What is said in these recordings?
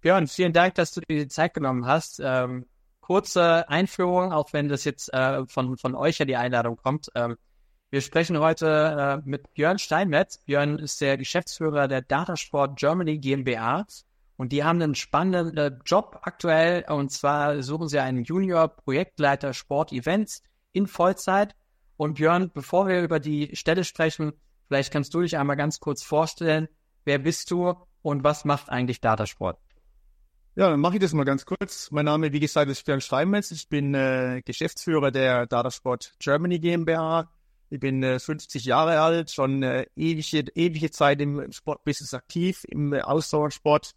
Björn, vielen Dank, dass du dir die Zeit genommen hast. Ähm, kurze Einführung, auch wenn das jetzt äh, von, von euch ja die Einladung kommt. Ähm, wir sprechen heute äh, mit Björn Steinmetz. Björn ist der Geschäftsführer der Datasport Germany GmbH und die haben einen spannenden äh, Job aktuell und zwar suchen sie einen Junior-Projektleiter Sport Events in Vollzeit. Und Björn, bevor wir über die Stelle sprechen, vielleicht kannst du dich einmal ganz kurz vorstellen. Wer bist du und was macht eigentlich Datasport? Ja, dann mache ich das mal ganz kurz. Mein Name, wie gesagt, ist Björn Steinmetz. Ich bin äh, Geschäftsführer der Datasport Germany GmbH. Ich bin äh, 50 Jahre alt, schon äh, ewige, ewige Zeit im Sportbusiness aktiv, im äh, Ausdauersport.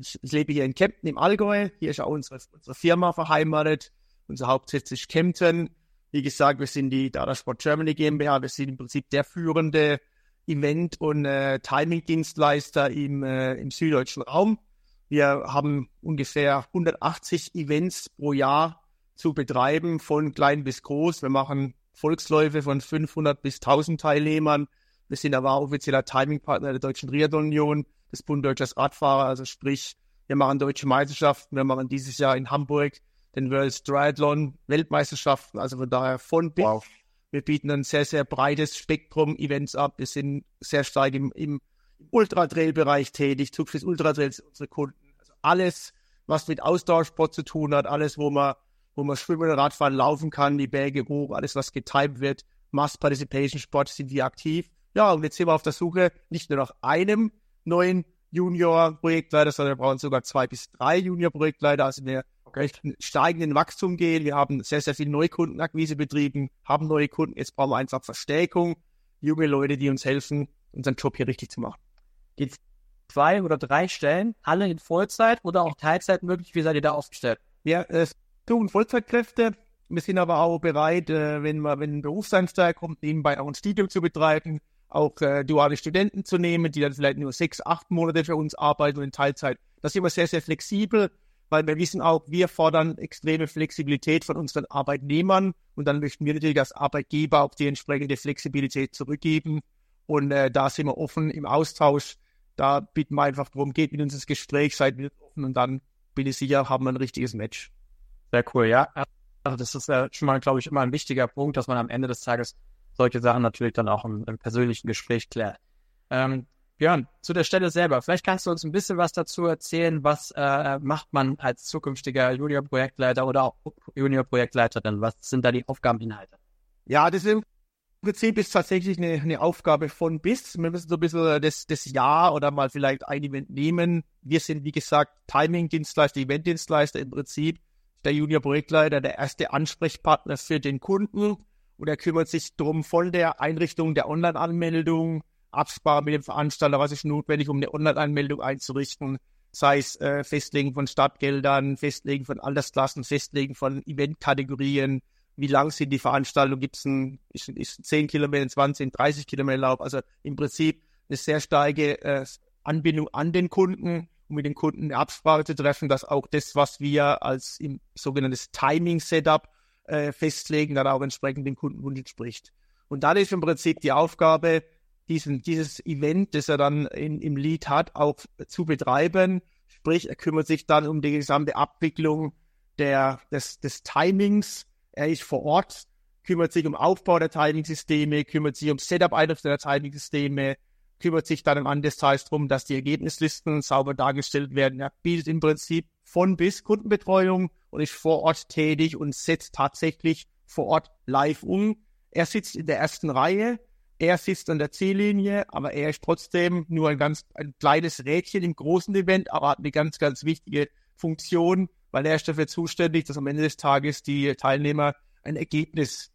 Ich, ich, lebe hier in Kempten im Allgäu. Hier ist auch unsere, unsere Firma verheiratet. Unser Hauptsitz ist Kempten. Wie gesagt, wir sind die Datasport Germany GmbH. Wir sind im Prinzip der führende Event- und äh, Timing-Dienstleister im, äh, im süddeutschen Raum. Wir haben ungefähr 180 Events pro Jahr zu betreiben, von klein bis groß. Wir machen Volksläufe von 500 bis 1000 Teilnehmern. Wir sind aber offizieller Timingpartner der Deutschen Triathlon Union, des Bund Deutscher Radfahrer. Also sprich, wir machen deutsche Meisterschaften. Wir machen dieses Jahr in Hamburg den World Triathlon Weltmeisterschaften. Also von daher von bis. Wow. Wir bieten ein sehr, sehr breites Spektrum Events ab. Wir sind sehr stark im, im Ultra-Trail-Bereich tätig, Zugfriss Ultra-Trails sind unsere Kunden. Also alles, was mit Ausdauersport zu tun hat, alles, wo man, wo man schwimmen, Radfahren, laufen kann, die Berge hoch, alles, was getimed wird, Mass Participation Sport sind wir aktiv. Ja, und jetzt sind wir auf der Suche nicht nur nach einem neuen Junior-Projektleiter, sondern wir brauchen sogar zwei bis drei Junior-Projektleiter. Also wir okay. steigenden Wachstum gehen. Wir haben sehr, sehr viel Neukundenakquise betrieben, haben neue Kunden. Jetzt brauchen wir einfach Verstärkung, junge Leute, die uns helfen, unseren Job hier richtig zu machen die zwei oder drei Stellen, alle in Vollzeit oder auch Teilzeit möglich? Wie seid ihr da aufgestellt? Wir äh, suchen Vollzeitkräfte. Wir sind aber auch bereit, äh, wenn, man, wenn ein Berufseinsteiger kommt, nebenbei auch ein Studium zu betreiben, auch äh, duale Studenten zu nehmen, die dann vielleicht nur sechs, acht Monate für uns arbeiten und in Teilzeit. Das sind wir sehr, sehr flexibel, weil wir wissen auch, wir fordern extreme Flexibilität von unseren Arbeitnehmern und dann möchten wir natürlich als Arbeitgeber auch die entsprechende Flexibilität zurückgeben. Und äh, da sind wir offen im Austausch da bitten wir einfach darum, geht mit uns ins Gespräch, seid mit offen und dann bin ich sicher, haben wir ein richtiges Match. Sehr cool, ja. Also das ist ja schon mal, glaube ich, immer ein wichtiger Punkt, dass man am Ende des Tages solche Sachen natürlich dann auch im, im persönlichen Gespräch klärt. Ähm, Björn, zu der Stelle selber, vielleicht kannst du uns ein bisschen was dazu erzählen, was äh, macht man als zukünftiger Junior-Projektleiter oder auch Junior-Projektleiterin? Was sind da die Aufgabeninhalte? Ja, das sind Prinzip ist tatsächlich eine, eine Aufgabe von bis. Wir müssen so ein bisschen das, das Jahr oder mal vielleicht ein Event nehmen. Wir sind, wie gesagt, Timing-Dienstleister, Event-Dienstleister im Prinzip. Der Junior-Projektleiter, der erste Ansprechpartner für den Kunden. Und er kümmert sich darum von der Einrichtung der Online-Anmeldung, Absprache mit dem Veranstalter, was ist notwendig, um eine Online-Anmeldung einzurichten. Sei es äh, Festlegen von Stadtgeldern, Festlegen von Altersklassen, Festlegen von Eventkategorien, wie lang sind die Veranstaltungen, gibt es ein, ist, ist 10 Kilometer, 20, 30 Kilometer Lauf, also im Prinzip eine sehr starke äh, Anbindung an den Kunden, um mit den Kunden eine Absprache zu treffen, dass auch das, was wir als im sogenanntes Timing-Setup äh, festlegen, dann auch entsprechend den Kundenwunsch entspricht. Und dann ist im Prinzip die Aufgabe, diesen, dieses Event, das er dann in, im Lead hat, auch zu betreiben. Sprich, er kümmert sich dann um die gesamte Abwicklung der, des, des Timings, er ist vor Ort, kümmert sich um Aufbau der Timing-Systeme, kümmert sich um Setup der Timing-Systeme, kümmert sich dann des Tages darum, dass die Ergebnislisten sauber dargestellt werden. Er bietet im Prinzip von bis Kundenbetreuung und ist vor Ort tätig und setzt tatsächlich vor Ort live um. Er sitzt in der ersten Reihe, er sitzt an der Ziellinie, aber er ist trotzdem nur ein ganz ein kleines Rädchen im großen Event, aber hat eine ganz, ganz wichtige Funktion, weil er ist dafür zuständig, dass am Ende des Tages die Teilnehmer ein Ergebnis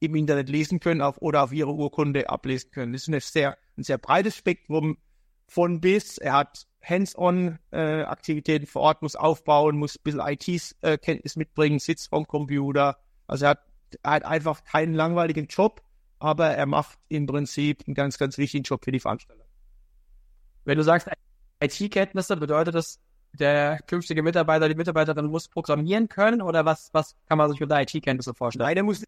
im Internet lesen können auf, oder auf ihre Urkunde ablesen können. Das ist ein sehr, ein sehr breites Spektrum von bis. Er hat Hands-on-Aktivitäten äh, vor Ort, muss aufbauen, muss ein bisschen IT-Kenntnis mitbringen, sitzt vom Computer. Also er hat, er hat einfach keinen langweiligen Job, aber er macht im Prinzip einen ganz, ganz wichtigen Job für die Veranstalter. Wenn du sagst IT-Kenntnisse, bedeutet das, der künftige Mitarbeiter, die Mitarbeiterin muss programmieren können oder was, was kann man sich unter IT-Kenntnisse vorstellen? Nein, er muss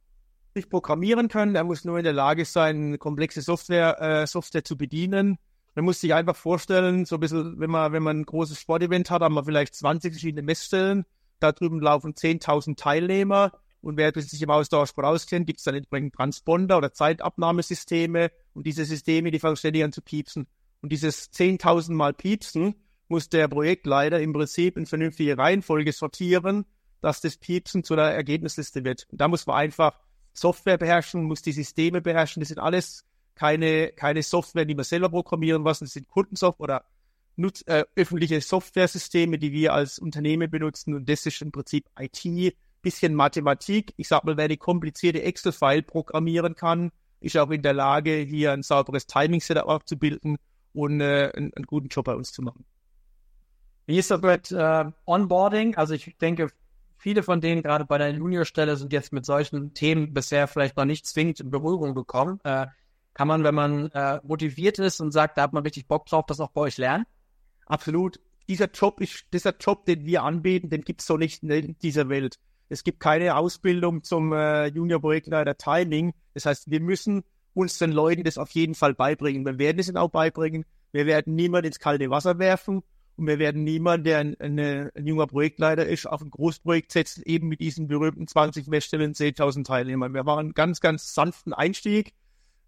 nicht programmieren können, er muss nur in der Lage sein, komplexe Software, äh, Software zu bedienen. Man muss sich einfach vorstellen, so ein bisschen, wenn man, wenn man ein großes Sportevent hat, haben wir vielleicht 20 verschiedene Messstellen. Da drüben laufen 10.000 Teilnehmer. Und wer sich im Ausdauersport auskennt, gibt es dann entsprechend Transponder oder Zeitabnahmesysteme. Und diese Systeme, die fangen ständig an zu piepsen. Und dieses 10.000 Mal piepsen muss der Projektleiter im Prinzip in vernünftige Reihenfolge sortieren, dass das Piepsen zu einer Ergebnisliste wird. Und da muss man einfach Software beherrschen, muss die Systeme beherrschen. Das sind alles keine, keine Software, die wir selber programmieren lassen. Das sind Kundensoftware oder nutz, äh, öffentliche Software-Systeme, die wir als Unternehmen benutzen. Und das ist im Prinzip IT, bisschen Mathematik. Ich sag mal, wer die komplizierte Excel-File programmieren kann, ist auch in der Lage, hier ein sauberes Timing-Setup abzubilden und äh, einen, einen, guten Job bei uns zu machen. Wie ist das mit äh, Onboarding? Also ich denke, viele von denen gerade bei der Juniorstelle sind jetzt mit solchen Themen bisher vielleicht noch nicht zwingend in Berührung gekommen. Äh, kann man, wenn man äh, motiviert ist und sagt, da hat man richtig Bock drauf, das auch bei euch lernen? Absolut. Dieser Job ist, dieser Job, den wir anbieten, den gibt es so nicht in dieser Welt. Es gibt keine Ausbildung zum äh, Junior-Projektleiter Timing. Das heißt, wir müssen uns den Leuten das auf jeden Fall beibringen. Wir werden es ihnen auch beibringen. Wir werden niemand ins kalte Wasser werfen und wir werden niemand, der ein, eine, ein junger Projektleiter ist, auf ein Großprojekt setzen, eben mit diesen berühmten 20 Messstellen, 10.000 Teilnehmern. Wir machen einen ganz, ganz sanften Einstieg.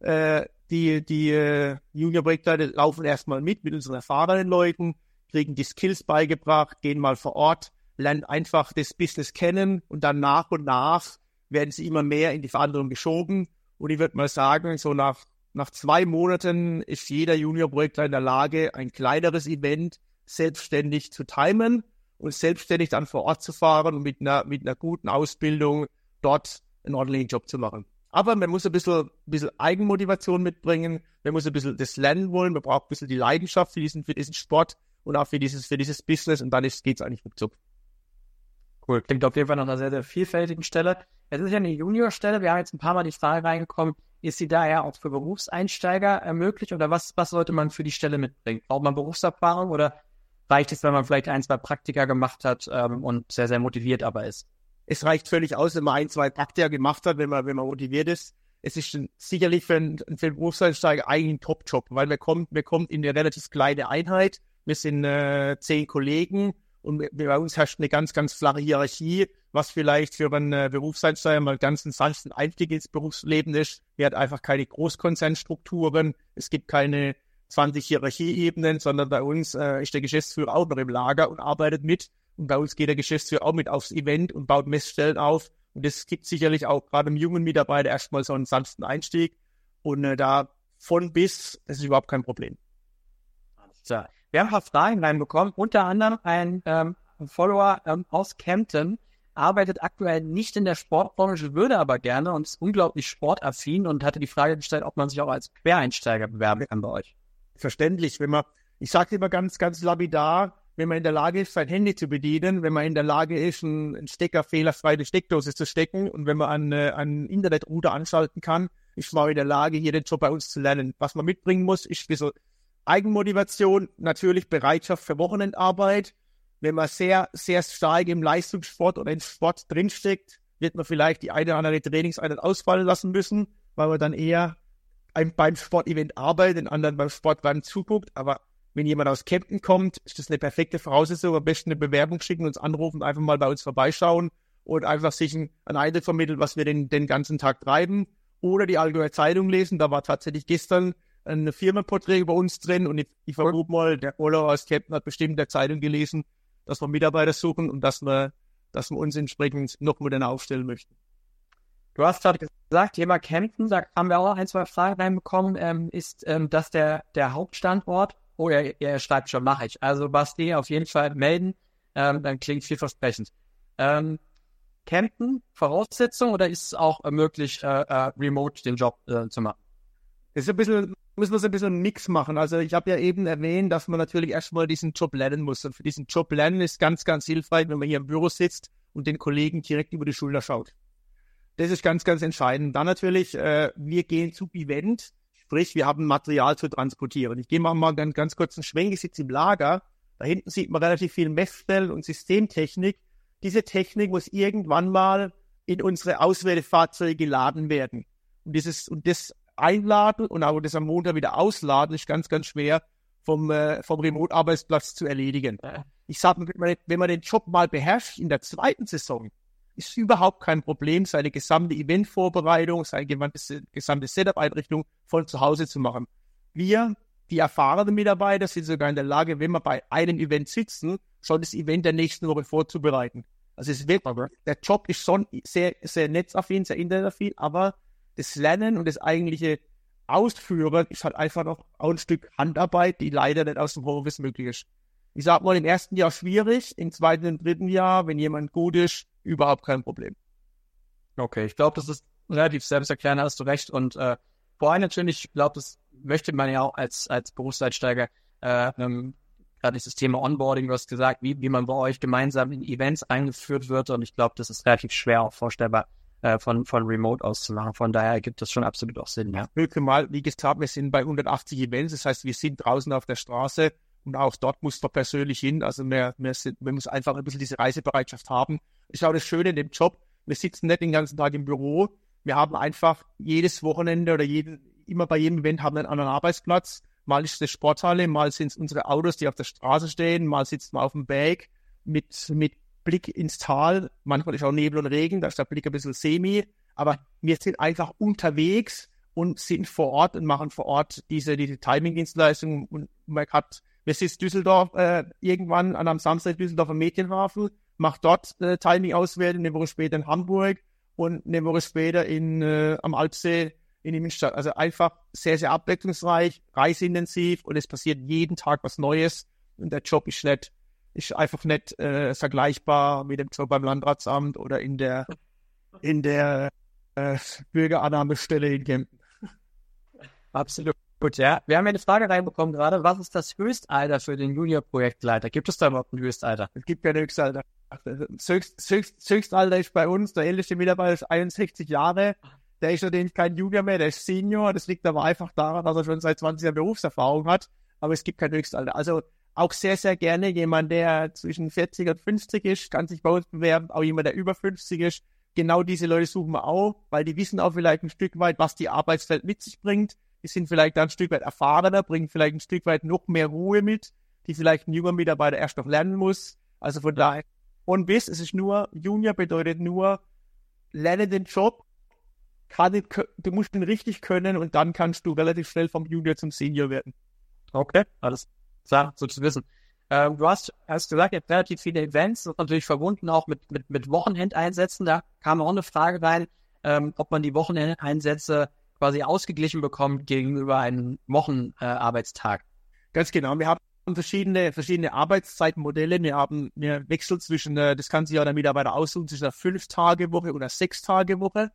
Äh, die die äh, Junior-Projektleiter laufen erstmal mit, mit unseren erfahrenen Leuten, kriegen die Skills beigebracht, gehen mal vor Ort, lernen einfach das Business kennen und dann nach und nach werden sie immer mehr in die Verantwortung geschoben. Und ich würde mal sagen, so nach, nach zwei Monaten ist jeder Junior-Projektleiter in der Lage, ein kleineres Event selbstständig zu timen und selbstständig dann vor Ort zu fahren und mit einer, mit einer guten Ausbildung dort einen ordentlichen Job zu machen. Aber man muss ein bisschen, bisschen Eigenmotivation mitbringen, man muss ein bisschen das lernen wollen, man braucht ein bisschen die Leidenschaft für diesen, für diesen Sport und auch für dieses, für dieses Business und dann geht es eigentlich ruckzuck. Cool. Klingt auf jeden Fall nach einer sehr, sehr vielfältigen Stelle. Es ist ja eine Juniorstelle. Wir haben jetzt ein paar Mal die Frage reingekommen, ist sie daher auch für Berufseinsteiger möglich oder was, was sollte man für die Stelle mitbringen? Braucht man Berufserfahrung oder reicht es, wenn man vielleicht ein, zwei Praktika gemacht hat ähm, und sehr, sehr motiviert aber ist? Es reicht völlig aus, wenn man ein, zwei Praktika gemacht hat, wenn man, wenn man motiviert ist. Es ist sicherlich für einen, für einen Berufseinsteiger eigentlich ein Top-Job, weil man kommt, man kommt in eine relativ kleine Einheit. Wir sind äh, zehn Kollegen und bei uns herrscht eine ganz, ganz flache Hierarchie, was vielleicht für einen äh, Berufseinsteiger mal ganz ein sanften Einstieg ins Berufsleben ist. Wir hat einfach keine Großkonzernstrukturen. Es gibt keine 20 Hierarchieebenen, sondern bei uns äh, ist der Geschäftsführer auch noch im Lager und arbeitet mit. Und bei uns geht der Geschäftsführer auch mit aufs Event und baut Messstellen auf. Und das gibt sicherlich auch gerade einem jungen Mitarbeiter erstmal so einen sanften Einstieg. Und äh, da von bis, das ist überhaupt kein Problem. Klar. Wir haben ein paar Fragen reinbekommen, unter anderem ein ähm, Follower ähm, aus Kempten, arbeitet aktuell nicht in der Sportbranche, würde aber gerne und ist unglaublich sportaffin und hatte die Frage gestellt, ob man sich auch als Quereinsteiger bewerben kann bei euch. Verständlich, wenn man, ich sage immer ganz, ganz lapidar, wenn man in der Lage ist, sein Handy zu bedienen, wenn man in der Lage ist, einen Stecker fehlerfrei in die Steckdose zu stecken und wenn man einen, äh, einen Internetrouter anschalten kann, ist man in der Lage, hier den Job bei uns zu lernen. Was man mitbringen muss, ist ein bisschen Eigenmotivation, natürlich Bereitschaft für Wochenendarbeit. Wenn man sehr, sehr stark im Leistungssport oder im Sport drinsteckt, wird man vielleicht die eine oder andere Trainingseinheit ausfallen lassen müssen, weil man dann eher beim Sportevent arbeitet, den anderen beim Sport beim zuguckt. Aber wenn jemand aus Kempten kommt, ist das eine perfekte Voraussetzung. Am besten eine Bewerbung schicken, uns anrufen, einfach mal bei uns vorbeischauen und einfach sich einen Eindruck vermitteln, was wir den, den ganzen Tag treiben. Oder die Allgäuer Zeitung lesen. Da war tatsächlich gestern ein Firmenporträt über uns drin und ich, ich vermute mal, der Oller aus Captain hat bestimmt der Zeitung gelesen, dass wir Mitarbeiter suchen und dass wir, dass wir uns entsprechend noch moderner aufstellen möchten. Du hast gerade gesagt, Thema Kempten, da haben wir auch ein, zwei Fragen reinbekommen. Ähm, ist ähm, das der, der Hauptstandort? Oh, er, er schreibt schon, mache ich. Also Basti, auf jeden Fall melden. Ähm, dann klingt vielversprechend. Ähm, Kempten, Voraussetzung oder ist es auch möglich, äh, äh, remote den Job äh, zu machen? Ist ein bisschen müssen wir so ein bisschen Mix machen. Also ich habe ja eben erwähnt, dass man natürlich erstmal diesen Job lernen muss. Und für diesen Job lernen ist ganz, ganz hilfreich, wenn man hier im Büro sitzt und den Kollegen direkt über die Schulter schaut. Das ist ganz, ganz entscheidend. Dann natürlich, äh, wir gehen zu Event, sprich, wir haben Material zu transportieren. Ich gehe mal, mal ganz, ganz kurz einen Schwenk, ich sitze im Lager. Da hinten sieht man relativ viel Messstellen und Systemtechnik. Diese Technik muss irgendwann mal in unsere Auswählefahrzeuge geladen werden. Und dieses, und das einladen und auch das am Montag wieder ausladen, ist ganz, ganz schwer. vom, äh, vom Remote-Arbeitsplatz zu erledigen. Ich sage, wenn man den Job mal beherrscht in der zweiten Saison, ist überhaupt kein Problem, seine gesamte Eventvorbereitung, seine gesamte, Setup-Einrichtung von zu Hause zu machen. Wir, die erfahrenen Mitarbeiter, sind sogar in der Lage, wenn wir bei einem Event sitzen, schon das Event der nächsten Woche vorzubereiten. Also es wird, der Job ist schon sehr, sehr netzaffin, sehr internetaffin, aber das Lernen und das eigentliche Ausführen ist halt einfach noch ein Stück Handarbeit, die leider nicht aus dem Homeoffice möglich ist. Ich sag mal, im ersten Jahr schwierig, im zweiten und dritten Jahr, wenn jemand gut ist, überhaupt kein Problem. Okay, ich glaube, das ist relativ selbsterklärend, hast du recht. Und äh, vor allem natürlich, ich glaube, das möchte man ja auch als, als Berufseinsteiger, äh, ähm, gerade dieses Thema Onboarding, du hast gesagt, wie, wie man bei euch gemeinsam in Events eingeführt wird. Und ich glaube, das ist relativ schwer auch vorstellbar, äh, von, von Remote aus zu machen. Von daher gibt das schon absolut auch Sinn. Ja. Mal, wie gesagt, wir sind bei 180 Events, das heißt, wir sind draußen auf der Straße und auch dort muss man persönlich hin. Also wir, wir, sind, wir müssen einfach ein bisschen diese Reisebereitschaft haben. Ich auch das Schöne in dem Job, wir sitzen nicht den ganzen Tag im Büro. Wir haben einfach jedes Wochenende oder jeden, immer bei jedem Event haben wir einen anderen Arbeitsplatz. Mal ist es Sporthalle, mal sind es unsere Autos, die auf der Straße stehen, mal sitzt man auf dem Berg mit, mit Blick ins Tal. Manchmal ist auch Nebel und Regen, da ist der Blick ein bisschen semi. Aber wir sind einfach unterwegs und sind vor Ort und machen vor Ort diese, diese Timing-Dienstleistung. Und man hat, wir sind Düsseldorf äh, irgendwann an einem Samstag Düsseldorfer Mädchenhafen, macht dort äh, Timing-Auswertung, eine Woche später in Hamburg und eine Woche später in, äh, am Alpsee in Innenstadt. Also einfach sehr, sehr abwechslungsreich, reiseintensiv und es passiert jeden Tag was Neues und der Job ist nicht ist einfach nicht äh, vergleichbar mit dem Job beim Landratsamt oder in der in der äh, Bürgerannahmestelle in Kempten. Absolut. Gut, ja. Wir haben ja eine Frage reinbekommen gerade. Was ist das Höchstalter für den Junior-Projektleiter? Gibt es da überhaupt ein Höchstalter? Es gibt kein Höchstalter. Das, Höchst, Höchst, Höchstalter ist bei uns, der älteste Mitarbeiter ist 61 Jahre. Der ist natürlich kein Junior mehr, der ist Senior. Das liegt aber einfach daran, dass er schon seit 20 Jahren Berufserfahrung hat. Aber es gibt kein Höchstalter. Also auch sehr, sehr gerne jemand, der zwischen 40 und 50 ist, kann sich bei uns bewerben. Auch jemand, der über 50 ist. Genau diese Leute suchen wir auch, weil die wissen auch vielleicht ein Stück weit, was die Arbeitswelt mit sich bringt. Sind vielleicht ein Stück weit erfahrener, bringen vielleicht ein Stück weit noch mehr Ruhe mit, die vielleicht ein junger Mitarbeiter erst noch lernen muss. Also von daher, und bis, es ist nur, Junior bedeutet nur, lerne den Job, kann, du musst ihn richtig können und dann kannst du relativ schnell vom Junior zum Senior werden. Okay, alles klar, so zu wissen. Ähm, du hast, hast gesagt, ihr habt relativ viele Events, das ist natürlich verbunden auch mit, mit, mit Wochenendeinsätzen. Da kam auch eine Frage rein, ähm, ob man die Wochenendeinsätze quasi ausgeglichen bekommt gegenüber einem Wochenarbeitstag. Äh, Ganz genau. Wir haben verschiedene, verschiedene Arbeitszeitmodelle. Wir haben wir Wechsel zwischen, äh, das kann sich ja der Mitarbeiter aussuchen, zwischen einer Fünf-Tage-Woche und einer Sechs-Tage-Woche.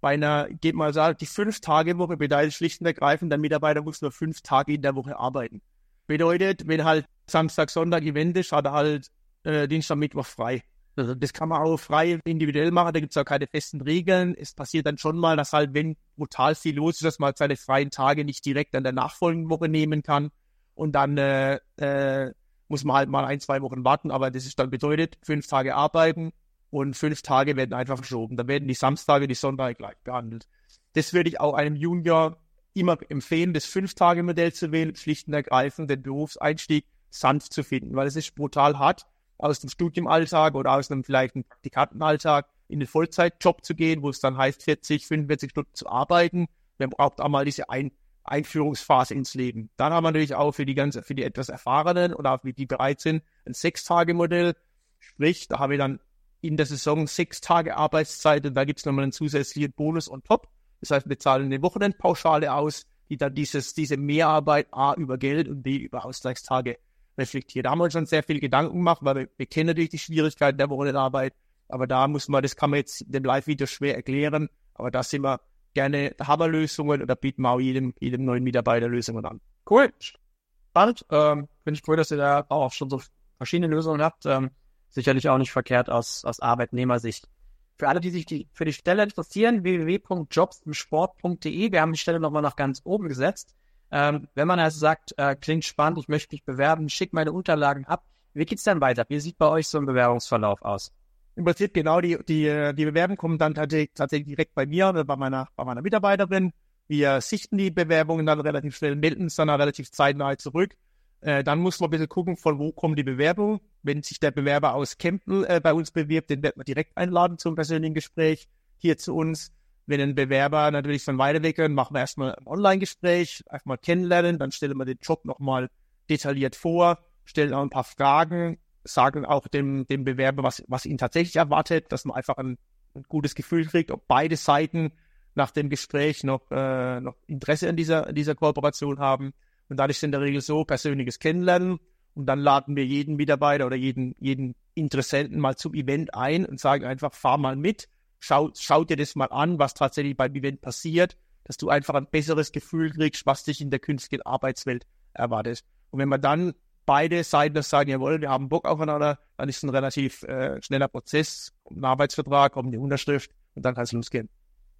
Bei einer, geht mal sagen, die Fünf-Tage-Woche bedeutet schlicht und ergreifend, der Mitarbeiter muss nur fünf Tage in der Woche arbeiten. Bedeutet, wenn halt Samstag, Sonntag Event ist, hat er halt äh, Dienstag, Mittwoch frei. Also das kann man auch frei individuell machen, da gibt es auch keine festen Regeln. Es passiert dann schon mal, dass halt, wenn brutal viel los ist, dass man halt seine freien Tage nicht direkt an der nachfolgenden Woche nehmen kann. Und dann äh, äh, muss man halt mal ein, zwei Wochen warten, aber das ist dann bedeutet, fünf Tage arbeiten und fünf Tage werden einfach verschoben. Dann werden die Samstage, die Sonntage gleich behandelt. Das würde ich auch einem Junior immer empfehlen, das Fünf-Tage-Modell zu wählen, schlicht und ergreifend den Berufseinstieg sanft zu finden, weil es ist brutal hart, aus dem Studiumalltag oder aus einem vielleicht einem Praktikantenalltag in den Vollzeitjob zu gehen, wo es dann heißt, 40, 45 Stunden zu arbeiten. Man braucht auch mal diese Ein Einführungsphase ins Leben. Dann haben wir natürlich auch für die ganze, für die etwas Erfahrenen oder auch die, die bereit sind, ein Sechs-Tage-Modell. Sprich, da haben wir dann in der Saison sechs Tage Arbeitszeit und da gibt es nochmal einen zusätzlichen Bonus on top. Das heißt, wir zahlen eine Wochenendpauschale aus, die dann dieses, diese Mehrarbeit A über Geld und B über Ausgleichstage reflektiert. Da haben wir uns schon sehr viel Gedanken gemacht, weil wir, wir kennen natürlich die Schwierigkeiten der Wochenendarbeit, aber da muss man, das kann man jetzt in dem Live-Video schwer erklären, aber da sind wir gerne, da haben wir Lösungen da bieten wir auch jedem, jedem neuen Mitarbeiter Lösungen an. Cool. Spannend. Ähm, Finde ich cool, dass ihr da auch schon so verschiedene Lösungen habt. Ähm, sicherlich auch nicht verkehrt aus, aus Arbeitnehmersicht. Für alle, die sich die, für die Stelle interessieren, www.jobsimsport.de. Wir haben die Stelle nochmal nach ganz oben gesetzt. Ähm, wenn man also sagt, äh, klingt spannend, ich möchte mich bewerben, schick meine Unterlagen ab. Wie geht's dann weiter? Wie sieht bei euch so ein Bewerbungsverlauf aus? Im Prinzip genau, die, die, die Bewerbungen kommen dann tatsächlich direkt bei mir oder bei meiner, bei meiner Mitarbeiterin. Wir sichten die Bewerbungen dann relativ schnell, melden es dann relativ zeitnah zurück. Äh, dann muss man ein bisschen gucken, von wo kommt die Bewerbung. Wenn sich der Bewerber aus Kempten äh, bei uns bewirbt, den wird man direkt einladen zum persönlichen Gespräch hier zu uns. Wenn ein Bewerber natürlich von weiter weg ist, machen wir erstmal ein Online-Gespräch, erstmal kennenlernen, dann stellen wir den Job nochmal detailliert vor, stellen auch ein paar Fragen, sagen auch dem, dem Bewerber, was, was ihn tatsächlich erwartet, dass man einfach ein, ein gutes Gefühl kriegt, ob beide Seiten nach dem Gespräch noch, äh, noch Interesse an dieser, an dieser Kooperation haben. Und ist es in der Regel so, persönliches Kennenlernen. Und dann laden wir jeden Mitarbeiter oder jeden, jeden Interessenten mal zum Event ein und sagen einfach, fahr mal mit, schau, schau dir das mal an, was tatsächlich beim Event passiert, dass du einfach ein besseres Gefühl kriegst, was dich in der künftigen Arbeitswelt erwartet. Und wenn man dann beide Seiten das sagen, jawohl, wir haben Bock aufeinander, dann ist es ein relativ äh, schneller Prozess, kommt ein Arbeitsvertrag, kommt eine Unterschrift und dann kann es losgehen.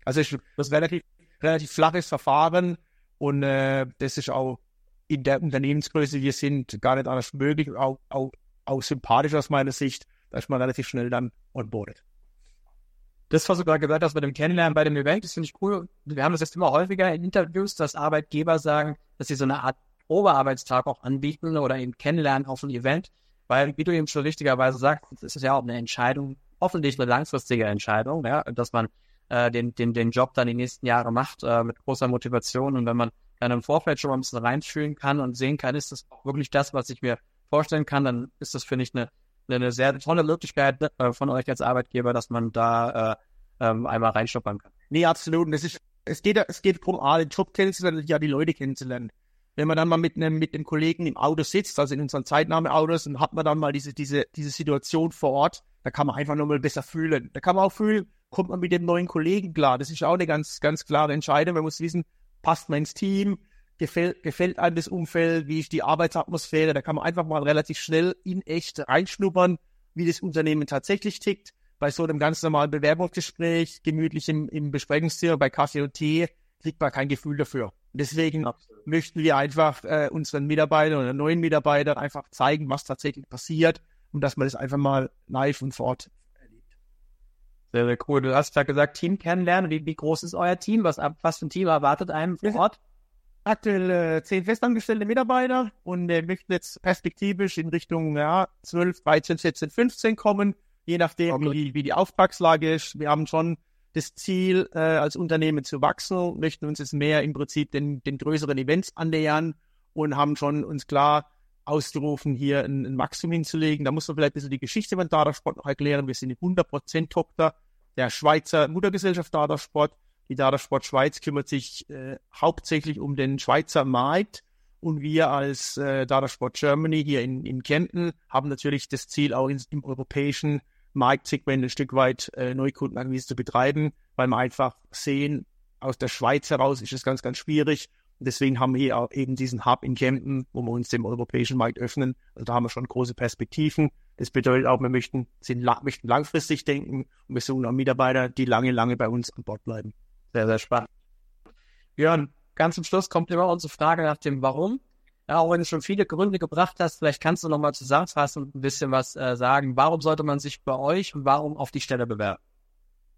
Also es ist ein relativ, relativ flaches Verfahren und äh, das ist auch in der Unternehmensgröße, wir sind gar nicht anders möglich, auch, auch, auch sympathisch aus meiner Sicht, da ist man relativ schnell dann onboardet. Das, was du gerade gesagt hast mit dem Kennenlernen bei dem Event, das finde ich cool. Wir haben das jetzt immer häufiger in Interviews, dass Arbeitgeber sagen, dass sie so eine Art Probearbeitstag auch anbieten oder eben kennenlernen auf ein Event, weil, wie du eben schon richtigerweise sagst, es ist ja auch eine Entscheidung, hoffentlich eine langfristige Entscheidung, ja, dass man äh, den, den, den Job dann die nächsten Jahre macht äh, mit großer Motivation. Und wenn man dann im Vorfeld schon mal ein bisschen reinfühlen kann und sehen kann, ist das auch wirklich das, was ich mir vorstellen kann, dann ist das, finde ich, eine, eine sehr tolle Möglichkeit äh, von euch als Arbeitgeber, dass man da äh, ähm, einmal reinstoppern kann. Nee, absolut. Und es ist, es geht, es geht darum, A, den Job kennenzulernen, ja, die Leute kennenzulernen. Wenn man dann mal mit einem, mit dem Kollegen im Auto sitzt, also in unseren Zeitnahmeautos, und hat man dann mal diese, diese, diese Situation vor Ort, da kann man einfach nochmal besser fühlen. Da kann man auch fühlen, kommt man mit dem neuen Kollegen klar. Das ist auch eine ganz, ganz klare Entscheidung. Man muss wissen, passt man ins Team, gefällt, gefällt einem das Umfeld, wie ist die Arbeitsatmosphäre. Da kann man einfach mal relativ schnell in echt reinschnuppern, wie das Unternehmen tatsächlich tickt. Bei so einem ganz normalen Bewerbungsgespräch, gemütlich im, im Besprechungszimmer bei Kaffee und Tee, kriegt man kein Gefühl dafür. Deswegen Absolut. möchten wir einfach äh, unseren Mitarbeitern oder neuen Mitarbeitern einfach zeigen, was tatsächlich passiert und dass man das einfach mal live und fort erlebt. Sehr, sehr cool. Du hast ja gesagt, Team kennenlernen. Wie, wie groß ist euer Team? Was, was für ein Team erwartet einem vor Ort? Aktuell äh, zehn festangestellte Mitarbeiter und äh, möchten jetzt perspektivisch in Richtung ja, 12, 13, 14, 15 kommen, je nachdem, okay. wie, wie die Auftragslage ist. Wir haben schon das Ziel, äh, als Unternehmen zu wachsen, möchten uns jetzt mehr im Prinzip den, den größeren Events annähern und haben schon uns klar ausgerufen, hier ein, ein Maximum hinzulegen. Da muss man vielleicht ein bisschen die Geschichte von Data Sport noch erklären. Wir sind eine 100% Tochter der Schweizer Muttergesellschaft Data Sport. Die Data Sport Schweiz kümmert sich äh, hauptsächlich um den Schweizer Markt und wir als äh, Data Sport Germany hier in, in Kempten haben natürlich das Ziel, auch in, im europäischen Marktsegment ein Stück weit äh, Neukundenakquise zu betreiben, weil wir einfach sehen, aus der Schweiz heraus ist es ganz, ganz schwierig. Und deswegen haben wir hier auch eben diesen Hub in Kempten, wo wir uns dem europäischen Markt öffnen. Also da haben wir schon große Perspektiven. Das bedeutet auch, wir möchten, sind, möchten langfristig denken und wir suchen auch Mitarbeiter, die lange, lange bei uns an Bord bleiben. Sehr, sehr spannend. Björn, ganz zum Schluss kommt immer unsere Frage nach dem Warum. Ja, auch wenn du schon viele Gründe gebracht hast, vielleicht kannst du nochmal zusammenfassen und ein bisschen was äh, sagen. Warum sollte man sich bei euch und warum auf die Stelle bewerben?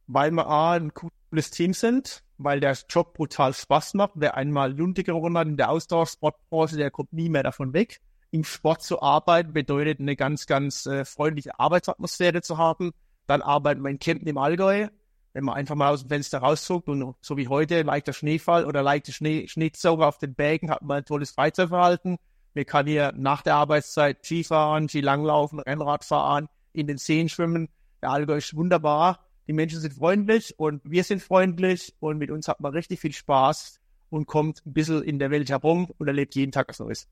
Weil wir A, ein cooles Team sind, weil der Job brutal Spaß macht. Wer einmal Lunte gerungen hat in der Ausdauersportbranche, der kommt nie mehr davon weg. Im Sport zu arbeiten bedeutet eine ganz, ganz äh, freundliche Arbeitsatmosphäre zu haben. Dann arbeiten wir in Kempten im Allgäu wenn man einfach mal aus dem Fenster rauszuckt und so wie heute leichter Schneefall oder leichte Schnee, Schneezauber auf den Bergen hat man ein tolles Freizeitverhalten. Man kann hier nach der Arbeitszeit Skifahren, Skilanglaufen, Rennrad fahren, in den Seen schwimmen. Der Allgäu ist wunderbar. Die Menschen sind freundlich und wir sind freundlich und mit uns hat man richtig viel Spaß und kommt ein bisschen in der Welt herum und erlebt jeden Tag was Neues.